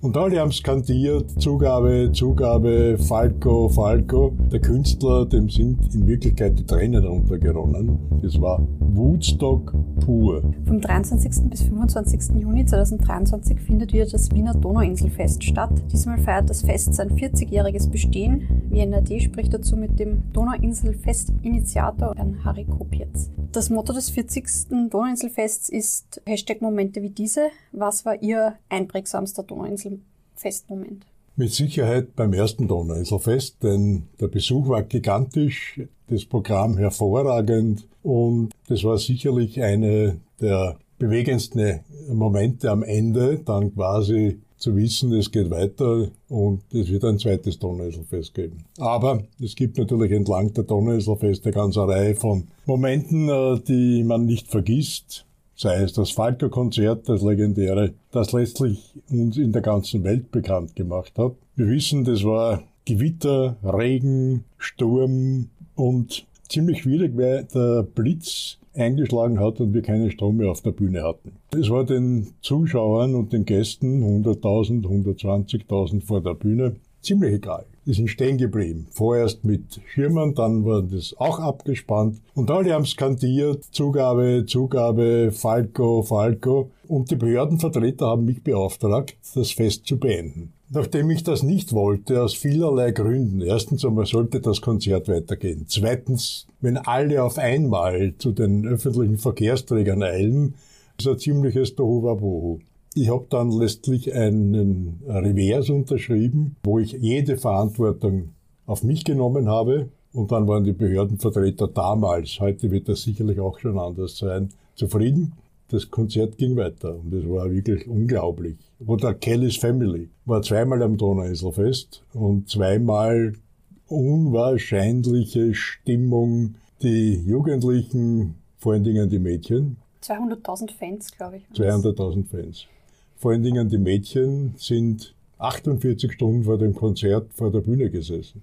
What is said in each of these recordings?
Und alle haben skandiert, Zugabe, Zugabe, Falco, Falco. Der Künstler, dem sind in Wirklichkeit die Tränen runtergeronnen. Das war Woodstock pur. Vom 23. bis 25. Juni 2023 findet wieder das Wiener Donauinselfest statt. Diesmal feiert das Fest sein 40-jähriges Bestehen. WNRD spricht dazu mit dem Donauinselfest-Initiator Harry Kopietz. Das Motto des 40. Donauinselfests ist Hashtag Momente wie diese. Was war Ihr einprägsamster Donauinselfestmoment? Mit Sicherheit beim ersten Donauinselfest, denn der Besuch war gigantisch, das Programm hervorragend und das war sicherlich eine der bewegendsten Momente am Ende, dann quasi zu wissen, es geht weiter und es wird ein zweites Donauinselfest geben. Aber es gibt natürlich entlang der Donauinselfeste eine ganze Reihe von Momenten, äh, die man nicht vergisst sei es das Falco-Konzert, das legendäre, das letztlich uns in der ganzen Welt bekannt gemacht hat. Wir wissen, das war Gewitter, Regen, Sturm und ziemlich schwierig, weil der Blitz eingeschlagen hat und wir keinen Strom mehr auf der Bühne hatten. Es war den Zuschauern und den Gästen, 100.000, 120.000 vor der Bühne, ziemlich egal. Die sind stehen geblieben. Vorerst mit Schirmern, dann wurde das auch abgespannt. Und alle haben skandiert, Zugabe, Zugabe, Falco, Falco. Und die Behördenvertreter haben mich beauftragt, das Fest zu beenden. Nachdem ich das nicht wollte, aus vielerlei Gründen. Erstens einmal sollte das Konzert weitergehen. Zweitens, wenn alle auf einmal zu den öffentlichen Verkehrsträgern eilen, ist ein ziemliches Tohuwabohu. Ich habe dann letztlich einen Revers unterschrieben, wo ich jede Verantwortung auf mich genommen habe. Und dann waren die Behördenvertreter damals, heute wird das sicherlich auch schon anders sein, zufrieden. Das Konzert ging weiter und es war wirklich unglaublich. Oder Kelly's Family war zweimal am Donauinselfest und zweimal unwahrscheinliche Stimmung. Die Jugendlichen, vor allen Dingen die Mädchen. 200.000 Fans, glaube ich. 200.000 Fans. Vor allen Dingen die Mädchen sind 48 Stunden vor dem Konzert vor der Bühne gesessen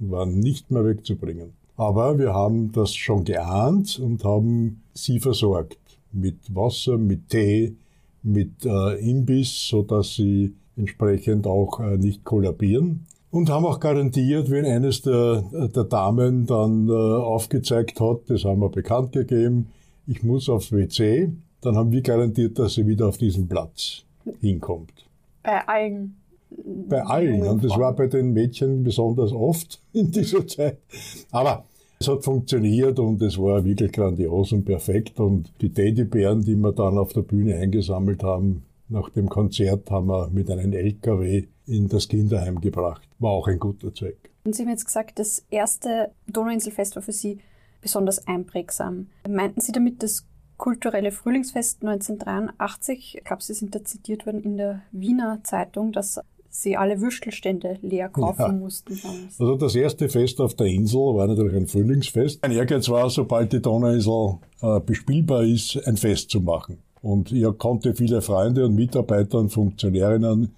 und waren nicht mehr wegzubringen. Aber wir haben das schon geahnt und haben sie versorgt mit Wasser, mit Tee, mit äh, Imbiss, so dass sie entsprechend auch äh, nicht kollabieren. Und haben auch garantiert, wenn eines der, der Damen dann äh, aufgezeigt hat, das haben wir bekannt gegeben, ich muss aufs WC, dann haben wir garantiert, dass sie wieder auf diesen Platz hinkommt. Bei allen. Bei allen. Und das war bei den Mädchen besonders oft in dieser Zeit. Aber es hat funktioniert und es war wirklich grandios und perfekt. Und die Teddybären, die wir dann auf der Bühne eingesammelt haben, nach dem Konzert haben wir mit einem LKW in das Kinderheim gebracht. War auch ein guter Zweck. Und Sie haben jetzt gesagt, das erste Donauinselfest war für Sie besonders einprägsam. Meinten Sie damit das kulturelle Frühlingsfest 1983. Ich glaube, Sie sind da zitiert worden in der Wiener Zeitung, dass sie alle Würstelstände leer kaufen ja. mussten. Damals. Also das erste Fest auf der Insel war natürlich ein Frühlingsfest. Ein Ehrgeiz war, sobald die Donauinsel äh, bespielbar ist, ein Fest zu machen. Und ich konnte viele Freunde und Mitarbeiter und Funktionärinnen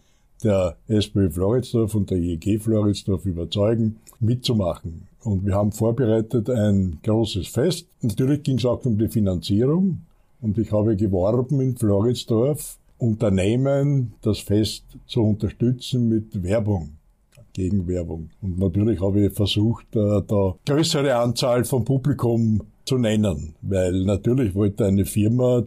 der SPÖ Floridsdorf und der IEG Floridsdorf überzeugen, mitzumachen. Und wir haben vorbereitet ein großes Fest. Natürlich ging es auch um die Finanzierung. Und ich habe geworben in Floridsdorf, Unternehmen das Fest zu unterstützen mit Werbung. Gegenwerbung. Und natürlich habe ich versucht, äh, da größere Anzahl von Publikum zu nennen, weil natürlich wollte eine Firma,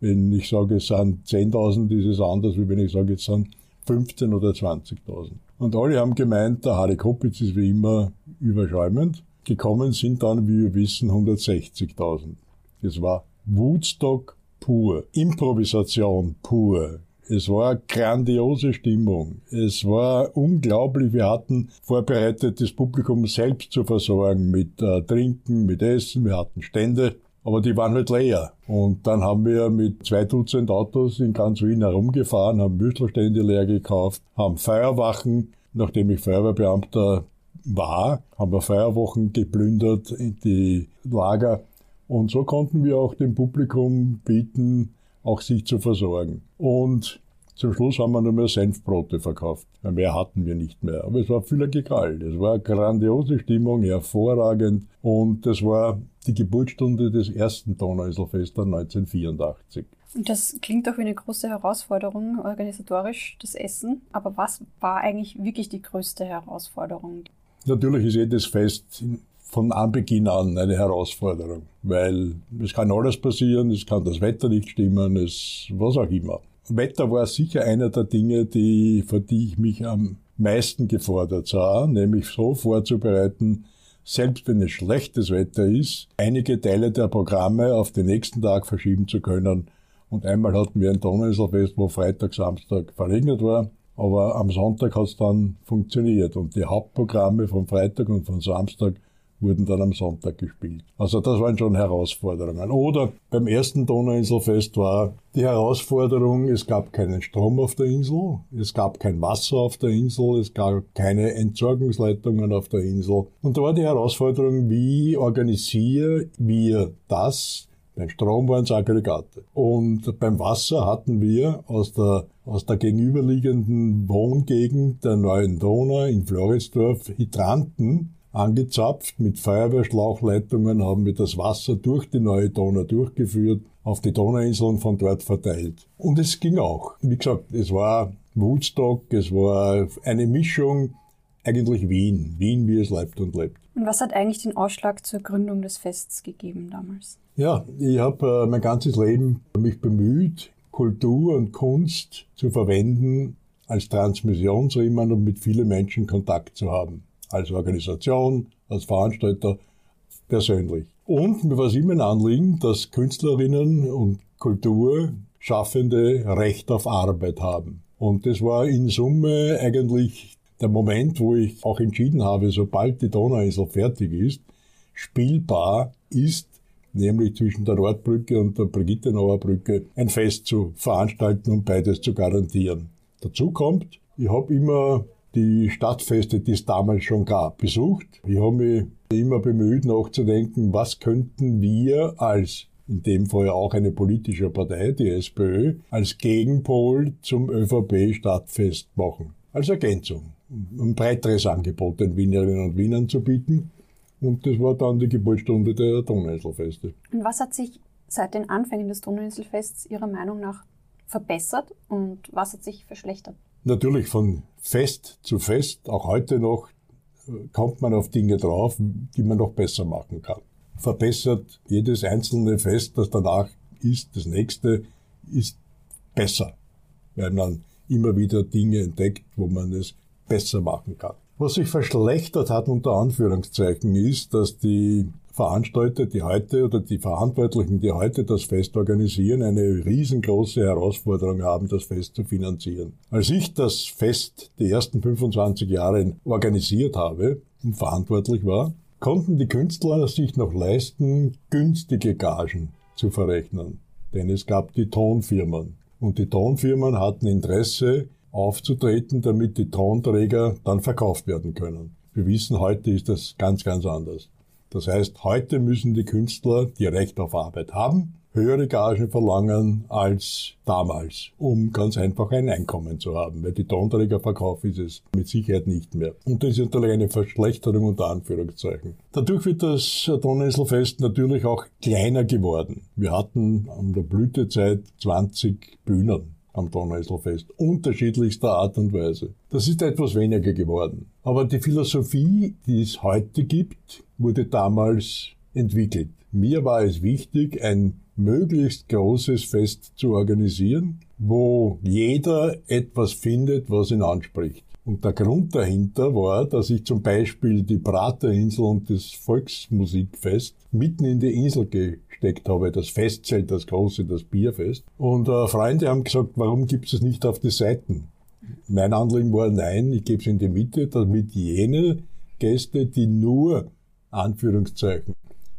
wenn ich sage, es sind 10.000, ist es anders, wie wenn ich sage, es sind 15 oder 20.000. Und alle haben gemeint, der Harry Kopitz ist wie immer überschäumend. Gekommen sind dann, wie wir wissen, 160.000. Das war Woodstock pur, Improvisation pur. Es war grandiose Stimmung. Es war unglaublich. Wir hatten vorbereitet, das Publikum selbst zu versorgen mit äh, Trinken, mit Essen. Wir hatten Stände. Aber die waren halt leer. Und dann haben wir mit zwei Dutzend Autos in ganz Wien herumgefahren, haben Würstelstände leer gekauft, haben Feuerwachen, nachdem ich Feuerwehrbeamter war, haben wir Feuerwochen geplündert in die Lager. Und so konnten wir auch dem Publikum bieten, auch sich zu versorgen. Und zum Schluss haben wir nur mehr Senfbrote verkauft. Mehr hatten wir nicht mehr. Aber es war völlig egal. Es war eine grandiose Stimmung, hervorragend. Und das war die Geburtsstunde des ersten Donauinselfestes 1984. Und das klingt doch wie eine große Herausforderung, organisatorisch, das Essen. Aber was war eigentlich wirklich die größte Herausforderung? Natürlich ist jedes Fest von Anbeginn an eine Herausforderung, weil es kann alles passieren, es kann das Wetter nicht stimmen, es was auch immer. Wetter war sicher einer der Dinge, die, für die ich mich am meisten gefordert sah, nämlich so vorzubereiten, selbst wenn es schlechtes Wetter ist, einige Teile der Programme auf den nächsten Tag verschieben zu können. Und einmal hatten wir ein Donauinselfest, wo Freitag, Samstag verregnet war. Aber am Sonntag hat es dann funktioniert. Und die Hauptprogramme von Freitag und von Samstag wurden dann am Sonntag gespielt. Also das waren schon Herausforderungen. Oder beim ersten Donauinselfest war die Herausforderung, es gab keinen Strom auf der Insel, es gab kein Wasser auf der Insel, es gab keine Entsorgungsleitungen auf der Insel. Und da war die Herausforderung, wie organisieren wir das, beim Strom waren es Aggregate. Und beim Wasser hatten wir aus der, aus der gegenüberliegenden Wohngegend der Neuen Donau in Floridsdorf Hydranten, angezapft. Mit Feuerwehrschlauchleitungen haben wir das Wasser durch die neue Donau durchgeführt, auf die Donauinsel und von dort verteilt. Und es ging auch. Wie gesagt, es war Woodstock, es war eine Mischung, eigentlich Wien. Wien, wie es lebt und lebt. Und was hat eigentlich den Ausschlag zur Gründung des Fests gegeben damals? Ja, ich habe äh, mein ganzes Leben mich bemüht, Kultur und Kunst zu verwenden als Transmissionsriemen und mit vielen Menschen Kontakt zu haben als Organisation, als Veranstalter, persönlich. Und mir war es immer ein Anliegen, dass Künstlerinnen und Kulturschaffende Recht auf Arbeit haben. Und das war in Summe eigentlich der Moment, wo ich auch entschieden habe, sobald die Donauinsel fertig ist, spielbar ist, nämlich zwischen der Nordbrücke und der Brigittenauer Brücke, ein Fest zu veranstalten und beides zu garantieren. Dazu kommt, ich habe immer die Stadtfeste, die es damals schon gab, besucht. Ich habe mich immer bemüht, nachzudenken, was könnten wir als in dem Fall auch eine politische Partei, die SPÖ, als Gegenpol zum ÖVP-Stadtfest machen. Als Ergänzung. Ein breiteres Angebot den Wienerinnen und Wienern zu bieten. Und das war dann die Geburtsstunde der Donauinselfeste. Und was hat sich seit den Anfängen des Donauinselfests Ihrer Meinung nach verbessert und was hat sich verschlechtert? Natürlich von Fest zu Fest, auch heute noch, kommt man auf Dinge drauf, die man noch besser machen kann. Verbessert jedes einzelne Fest, das danach ist, das nächste, ist besser, weil man immer wieder Dinge entdeckt, wo man es besser machen kann. Was sich verschlechtert hat unter Anführungszeichen ist, dass die Veranstalter, die heute oder die Verantwortlichen, die heute das Fest organisieren, eine riesengroße Herausforderung haben, das Fest zu finanzieren. Als ich das Fest die ersten 25 Jahre organisiert habe und verantwortlich war, konnten die Künstler sich noch leisten, günstige Gagen zu verrechnen. Denn es gab die Tonfirmen. Und die Tonfirmen hatten Interesse, aufzutreten, damit die Tonträger dann verkauft werden können. Wir wissen, heute ist das ganz, ganz anders. Das heißt, heute müssen die Künstler, die Recht auf Arbeit haben, höhere Gagen verlangen als damals, um ganz einfach ein Einkommen zu haben. Weil die Tonträgerverkauf ist es mit Sicherheit nicht mehr. Und das ist natürlich eine Verschlechterung unter Anführungszeichen. Dadurch wird das Donauinselfest natürlich auch kleiner geworden. Wir hatten an der Blütezeit 20 Bühnen am Donauinselfest, unterschiedlichster Art und Weise. Das ist etwas weniger geworden. Aber die Philosophie, die es heute gibt, wurde damals entwickelt. Mir war es wichtig, ein möglichst großes Fest zu organisieren, wo jeder etwas findet, was ihn anspricht. Und der Grund dahinter war, dass ich zum Beispiel die Praterinsel und das Volksmusikfest mitten in die Insel gesteckt habe, das Festzelt, das große, das Bierfest. Und äh, Freunde haben gesagt, warum gibt es nicht auf die Seiten? Mein Anliegen war, nein, ich gebe es in die Mitte, damit jene Gäste, die nur, Anführungszeichen,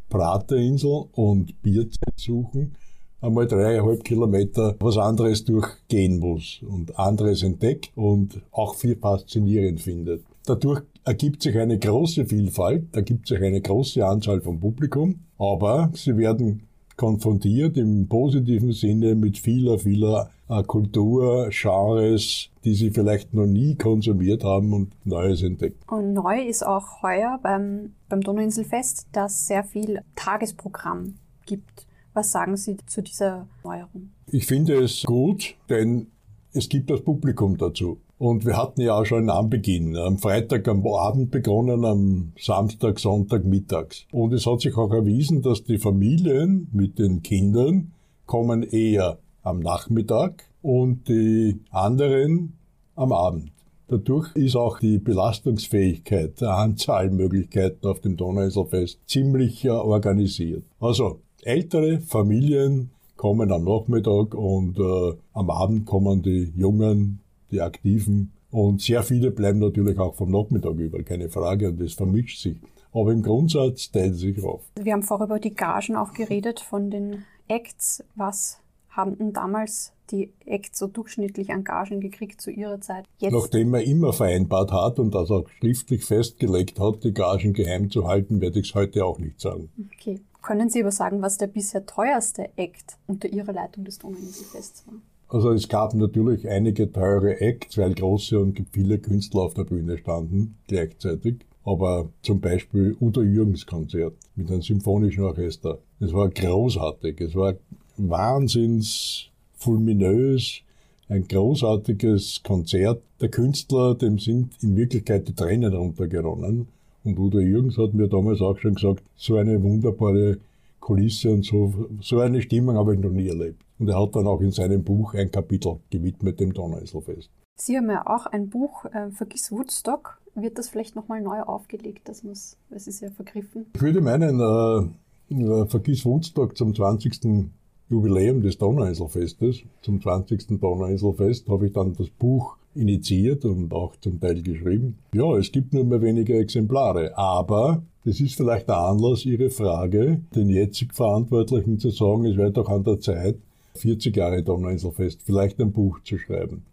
Praterinsel und Bierzelt suchen, einmal dreieinhalb Kilometer was anderes durchgehen muss und anderes entdeckt und auch viel faszinierend findet. Dadurch ergibt sich eine große Vielfalt, ergibt sich eine große Anzahl von Publikum, aber sie werden konfrontiert im positiven Sinne mit vieler, vieler äh, Kultur, Genres, die sie vielleicht noch nie konsumiert haben und Neues entdeckt. Und neu ist auch heuer beim, beim Donauinselfest, dass sehr viel Tagesprogramm gibt Was sagen Sie zu dieser Neuerung? Ich finde es gut, denn es gibt das Publikum dazu. Und wir hatten ja auch schon am Beginn, am Freitag am Abend begonnen, am Samstag, Sonntag mittags. Und es hat sich auch erwiesen, dass die Familien mit den Kindern kommen eher am Nachmittag und die anderen am Abend. Dadurch ist auch die Belastungsfähigkeit der Anzahlmöglichkeiten auf dem Donauinselfest ziemlich organisiert. Also ältere Familien kommen am Nachmittag und äh, am Abend kommen die Jungen die Aktiven. Und sehr viele bleiben natürlich auch vom Nachmittag über, keine Frage, und das vermischt sich. Aber im Grundsatz teilt sich auf. Wir haben vorher über die Gagen auch geredet von den Acts. Was haben denn damals die Acts so durchschnittlich an Gagen gekriegt zu ihrer Zeit? Jetzt? Nachdem man immer vereinbart hat und das auch schriftlich festgelegt hat, die Gagen geheim zu halten, werde ich es heute auch nicht sagen. Okay. Können Sie aber sagen, was der bisher teuerste Act unter Ihrer Leitung des Donauinselfests war? Also es gab natürlich einige teure Acts, weil große und viele Künstler auf der Bühne standen gleichzeitig. Aber zum Beispiel Udo Jürgens Konzert mit einem symphonischen Orchester. Es war großartig. Es war wahnsinns fulminös. Ein großartiges Konzert. Der Künstler, dem sind in Wirklichkeit die Tränen runtergeronnen. Und Udo Jürgens hat mir damals auch schon gesagt, so eine wunderbare Kulisse und so, so eine Stimmung habe ich noch nie erlebt. Und er hat dann auch in seinem Buch ein Kapitel gewidmet dem Donauinselfest. Sie haben ja auch ein Buch, äh, Vergiss Woodstock. Wird das vielleicht nochmal neu aufgelegt? Das muss, es ist ja vergriffen. Ich würde meinen, äh, äh Vergiss Woodstock zum 20. Jubiläum des Donauinselfestes, zum 20. Donauinselfest, habe ich dann das Buch initiiert und auch zum Teil geschrieben. Ja, es gibt nur mehr wenige Exemplare, aber das ist vielleicht der Anlass, Ihre Frage, den jetzig Verantwortlichen zu sagen, es wäre doch an der Zeit, 40 Jahre Donauinselfest, vielleicht ein Buch zu schreiben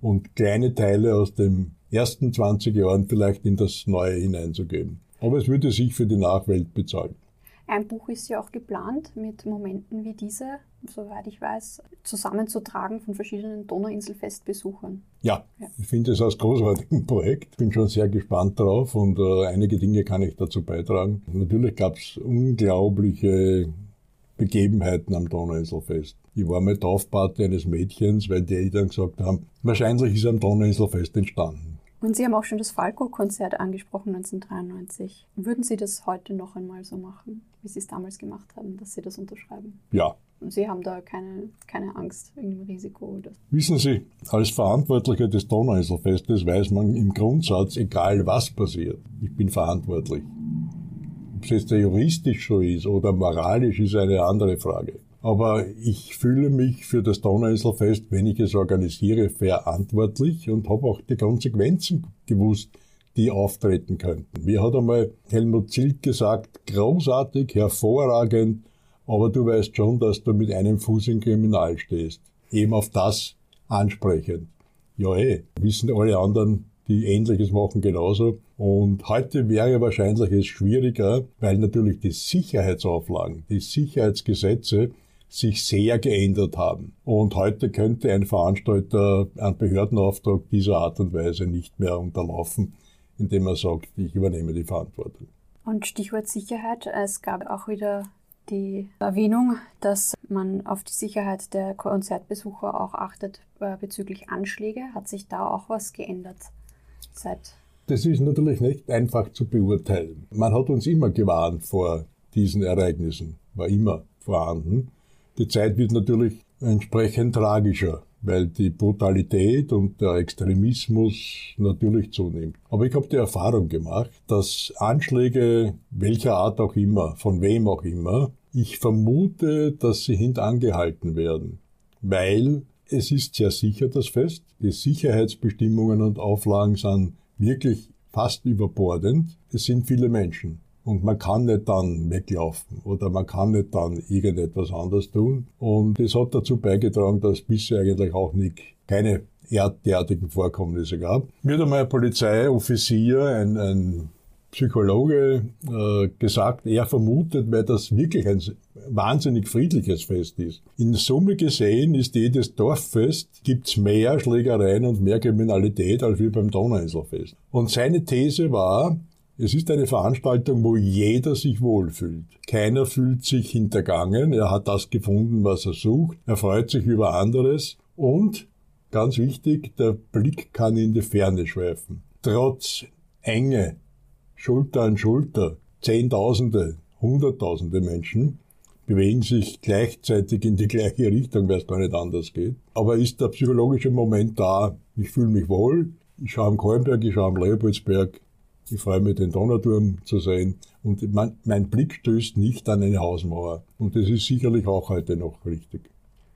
und kleine Teile aus den ersten 20 Jahren vielleicht in das Neue hineinzugeben. Aber es würde sich für die Nachwelt bezahlen. Ein Buch ist ja auch geplant mit Momenten wie diese, soweit ich weiß, zusammenzutragen von verschiedenen Donauinselfestbesuchern. Ja, ja. ich finde es als großartigen Projekt. Bin schon sehr gespannt darauf und äh, einige Dinge kann ich dazu beitragen. Natürlich gab es unglaubliche Begebenheiten am Donauinselfest. Ich war mal Taufpate eines Mädchens, weil die Eltern gesagt haben, wahrscheinlich ist am Donauinselfest entstanden. Und Sie haben auch schon das Falco-Konzert angesprochen 1993. Würden Sie das heute noch einmal so machen, wie Sie es damals gemacht haben, dass Sie das unterschreiben? Ja. Und Sie haben da keine, keine Angst, irgendein Risiko? Oder? Wissen Sie, als Verantwortlicher des Donauinselfestes weiß man im Grundsatz, egal was passiert, ich bin verantwortlich. Ob es jetzt juristisch so ist oder moralisch, ist eine andere Frage. Aber ich fühle mich für das Donauinselfest, wenn ich es organisiere, verantwortlich und habe auch die Konsequenzen gewusst, die auftreten könnten. Mir hat einmal Helmut Zilt gesagt, großartig, hervorragend, aber du weißt schon, dass du mit einem Fuß im Kriminal stehst. Eben auf das ansprechend. Ja, eh, wissen alle anderen, die Ähnliches machen genauso. Und heute wäre wahrscheinlich es schwieriger, weil natürlich die Sicherheitsauflagen, die Sicherheitsgesetze sich sehr geändert haben. Und heute könnte ein Veranstalter einen Behördenauftrag dieser Art und Weise nicht mehr unterlaufen, indem er sagt, ich übernehme die Verantwortung. Und Stichwort Sicherheit. Es gab auch wieder die Erwähnung, dass man auf die Sicherheit der Konzertbesucher auch achtet äh, bezüglich Anschläge. Hat sich da auch was geändert seit? Das ist natürlich nicht einfach zu beurteilen. Man hat uns immer gewarnt vor diesen Ereignissen, war immer vorhanden. Die Zeit wird natürlich entsprechend tragischer, weil die Brutalität und der Extremismus natürlich zunimmt. Aber ich habe die Erfahrung gemacht, dass Anschläge welcher Art auch immer, von wem auch immer, ich vermute, dass sie hintangehalten werden, weil es ist sehr sicher das Fest. Die Sicherheitsbestimmungen und Auflagen sind wirklich fast überbordend. Es sind viele Menschen. Und man kann nicht dann weglaufen oder man kann nicht dann irgendetwas anderes tun. Und das hat dazu beigetragen, dass bisher eigentlich auch nicht keine derartigen Vorkommnisse gab. Mir hat einmal ein Polizeioffizier, ein, ein Psychologe, äh, gesagt, er vermutet, weil das wirklich ein wahnsinnig friedliches Fest ist. In Summe gesehen ist jedes Dorffest, gibt's mehr Schlägereien und mehr Kriminalität als wie beim Donauinselfest. Und seine These war, Es ist eine Veranstaltung, wo jeder sich wohlfühlt. Keiner fühlt sich hintergangen, er hat das gefunden, was er sucht, er freut sich über anderes und, ganz wichtig, der Blick kann in die Ferne schweifen. Trotz Enge, Schulter an Schulter, Zehntausende, Hunderttausende Menschen bewegen sich gleichzeitig in die gleiche Richtung, weil es gar nicht anders geht. Aber ist der psychologische Moment da, ich fühle mich wohl, ich schaue am Kolmberg, ich schaue am Leopoldsberg, ich freue mich, den Donauturm zu sehen. Und mein, mein Blick stößt nicht an eine Hausmauer. Und das ist sicherlich auch heute noch richtig.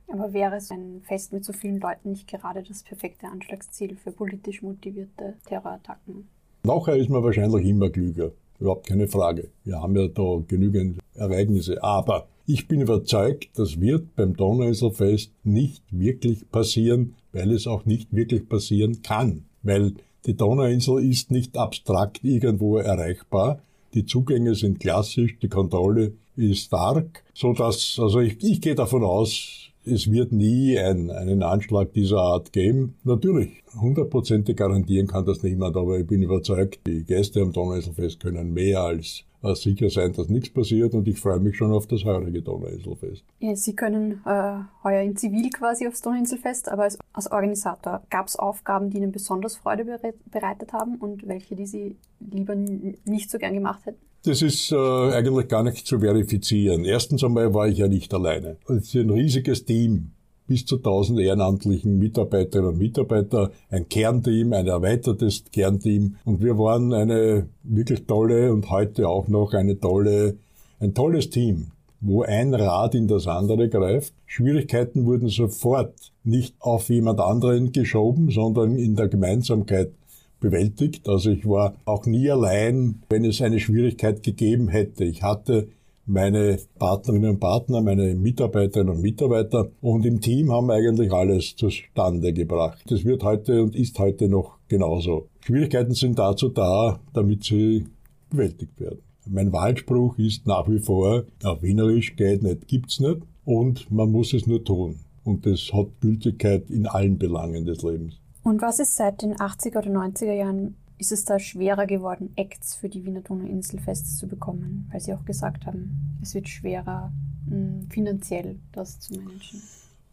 Aber wäre es ein Fest mit so vielen Leuten nicht gerade das perfekte Anschlagsziel für politisch motivierte Terrorattacken? Nachher ist man wahrscheinlich immer klüger. Überhaupt keine Frage. Wir haben ja da genügend Ereignisse. Aber ich bin überzeugt, das wird beim Donauinselfest nicht wirklich passieren, weil es auch nicht wirklich passieren kann. Weil die Donauinsel ist nicht abstrakt irgendwo erreichbar. Die Zugänge sind klassisch, die Kontrolle ist stark, so also ich, ich gehe davon aus, es wird nie ein, einen Anschlag dieser Art geben. Natürlich, hundertprozentig garantieren kann das niemand, aber ich bin überzeugt, die Gäste am Donauinselfest können mehr als sicher sein, dass nichts passiert und ich freue mich schon auf das heurige Donauinselfest. Ja, Sie können äh, heuer in Zivil quasi aufs Donauinselfest, aber als, als Organisator gab es Aufgaben, die Ihnen besonders Freude bereitet haben und welche, die Sie lieber nicht so gern gemacht hätten? Das ist äh, eigentlich gar nicht zu verifizieren. Erstens einmal war ich ja nicht alleine. Es ist ein riesiges Team bis zu 1000 ehrenamtlichen Mitarbeiterinnen und Mitarbeiter, ein Kernteam, ein erweitertes Kernteam. Und wir waren eine wirklich tolle und heute auch noch eine tolle, ein tolles Team, wo ein Rad in das andere greift. Schwierigkeiten wurden sofort nicht auf jemand anderen geschoben, sondern in der Gemeinsamkeit bewältigt. Also ich war auch nie allein, wenn es eine Schwierigkeit gegeben hätte. Ich hatte meine Partnerinnen und Partner, meine Mitarbeiterinnen und Mitarbeiter. Und im Team haben eigentlich alles zustande gebracht. Das wird heute und ist heute noch genauso. Schwierigkeiten sind dazu da, damit sie bewältigt werden. Mein Wahlspruch ist nach wie vor, auf Wienerisch geht nicht, gibt's nicht. Und man muss es nur tun. Und das hat Gültigkeit in allen Belangen des Lebens. Und was ist seit den 80er oder 90er Jahren ist es da schwerer geworden, Acts für die Wiener Donauinselfests zu bekommen, weil Sie auch gesagt haben, es wird schwerer, hm, finanziell das zu managen?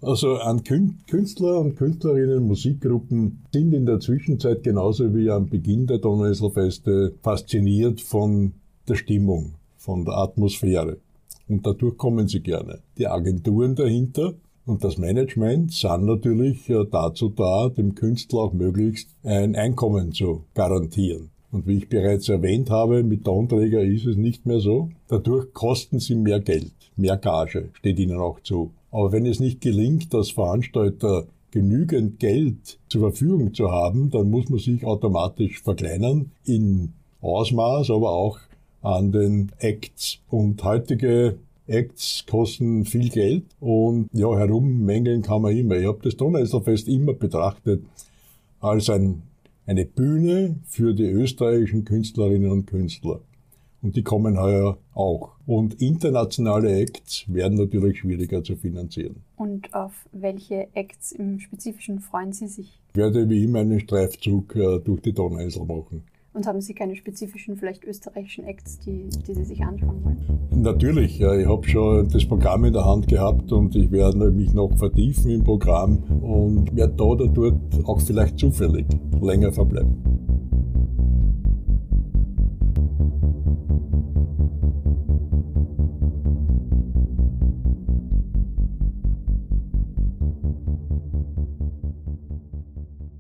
Also an Künstler und Künstlerinnen, Musikgruppen sind in der Zwischenzeit genauso wie am Beginn der Donauinselfeste fasziniert von der Stimmung, von der Atmosphäre. Und dadurch kommen sie gerne. Die Agenturen dahinter und das Management sind natürlich äh, dazu da, dem Künstler auch möglichst ein Einkommen zu garantieren. Und wie ich bereits erwähnt habe, mit Tonträger ist es nicht mehr so. Dadurch kosten sie mehr Geld, mehr Gage, steht ihnen auch zu. Aber wenn es nicht gelingt, als Veranstalter genügend Geld zur Verfügung zu haben, dann muss man sich automatisch verkleinern in Ausmaß, aber auch an den Acts. Und heutige Acts kosten viel Geld und ja, herummängeln kann man immer. Ich habe das Donauinselfest immer betrachtet als ein, eine Bühne für die österreichischen Künstlerinnen und Künstler. Und die kommen heuer auch. Und internationale Acts werden natürlich schwieriger zu finanzieren. Und auf welche Acts im Spezifischen freuen Sie sich? Ich werde wie immer einen Streifzug äh, durch die Donauinsel machen. Und haben Sie keine spezifischen, vielleicht österreichischen Acts, die, die Sie sich anschauen wollen? Natürlich, ja, ich habe schon das Programm in der Hand gehabt und ich werde mich noch vertiefen im Programm und werde da oder dort auch vielleicht zufällig länger verbleiben.